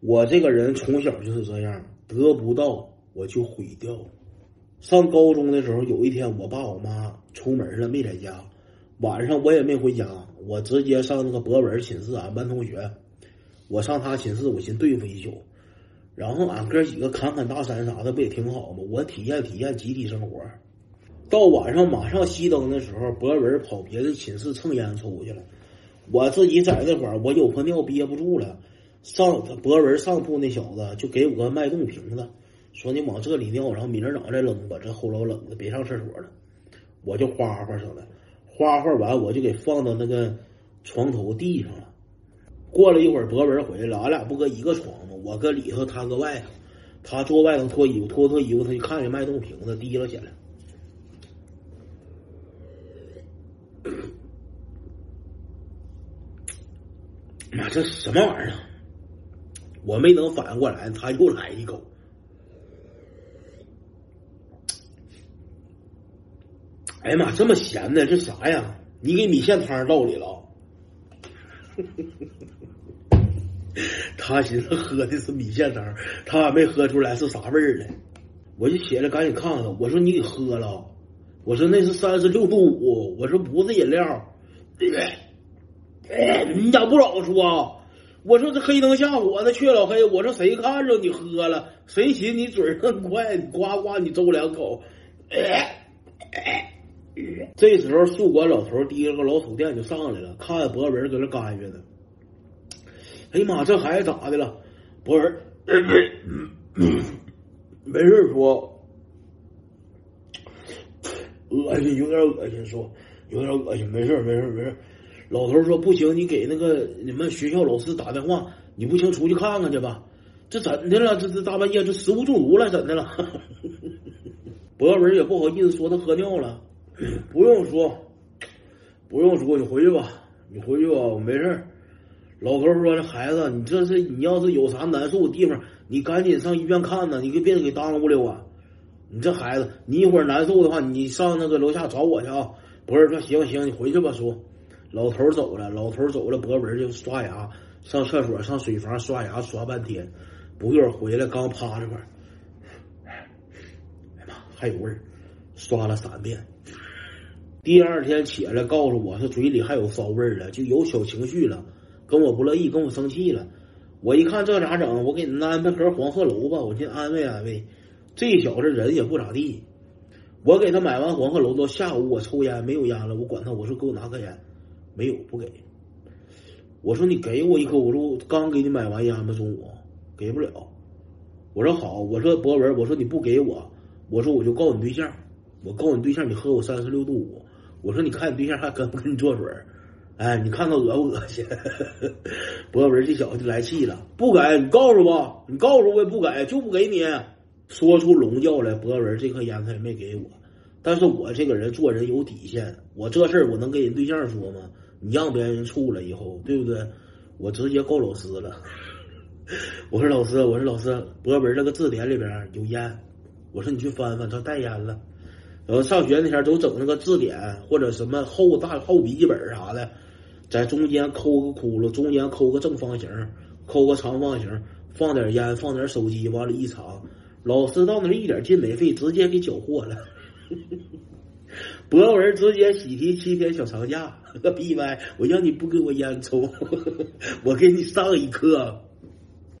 我这个人从小就是这样，得不到我就毁掉。上高中的时候，有一天我爸我妈出门了，没在家，晚上我也没回家，我直接上那个博文寝室，俺班同学，我上他寝室，我寻对付一宿，然后俺哥几个侃侃大山啥的，不也挺好吗？我体验体验集体生活。到晚上马上熄灯的时候，博文跑别的寝室蹭烟抽去了，我自己在那会儿，我有泡尿憋不住了。上博文上铺那小子就给我个脉动瓶子，说你往这里尿，然后明儿早上再扔吧。这后老冷的，别上厕所了。我就花花上了，花花完我就给放到那个床头地上了。过了一会儿，博文回来了，俺俩不搁一个床吗？我搁里头，他搁外头。他坐外头脱衣服，脱脱衣服，他就看见脉动瓶子提了起来。妈，这什么玩意儿？我没能反应过来，他又来一口。哎呀妈，这么咸呢？这啥呀？你给米线汤倒里了？他寻思喝的是米线汤，他还没喝出来是啥味儿呢。我就起来赶紧看看，我说你给喝了，我说那是三十六度五，我说不是饮料。你咋不早说？我说这黑灯瞎火的，去老黑。我说谁看着你喝了？谁寻你嘴儿那么快？你呱呱你抽两口。这时候宿管老头提着个老手电就上来了，看博文搁那干着呢。哎呀妈，这孩子咋的了？博文，没事说，恶心，有点恶心，说有点恶心，没事没事没事。老头说：“不行，你给那个你们学校老师打电话，你不行出去看看去吧。这怎的了？这这大半夜这食物中毒了，怎的了？” 博文也不好意思说他喝尿了，不用说，不用说，你回去吧，你回去吧，我没事。老头说：“这孩子，你这是你要是有啥难受的地方，你赶紧上医院看呢，你可别给耽误了啊！你这孩子，你一会儿难受的话，你上那个楼下找我去啊。”博文说：“行行，你回去吧，叔。”老头走了，老头走了，博文就刷牙，上厕所，上水房刷牙，刷半天，不一会儿回来，刚趴这块儿，哎妈，还有味儿，刷了三遍。第二天起来，告诉我是嘴里还有骚味儿了，就有小情绪了，跟我不乐意，跟我生气了。我一看这咋整？我给你安排盒黄鹤楼吧，我先安慰安慰。这小子人也不咋地，我给他买完黄鹤楼，到下午我抽烟没有烟了，我管他，我说给我拿颗烟。没有不给，我说你给我一颗，我说我刚给你买完烟嘛，中午给不了。我说好，我说博文，我说你不给我，我说我就告你对象，我告你对象，你喝我三十六度五。我说你看你对象还跟不跟你做水哎，你看他恶不恶心？博文这小子就来气了，不给你告诉吧，你告诉我也不给，就不给你。说出龙叫来，博文这颗烟他也没给我。但是我这个人做人有底线，我这事儿我能跟人对象说吗？你让别人处了以后，对不对？我直接告老师了。我说老师，我说老师，博文这个字典里边有烟，我说你去翻翻，他带烟了。然后上学那天都整那个字典或者什么厚大厚笔记本啥的，在中间抠个窟窿，中间抠个正方形，抠个长方形，放点烟，放点手机，往里一藏。老师到那一点劲没费，直接给缴获了。博文直接喜提七天小长假，个逼歪！我让你不给我烟抽，我给你上一课。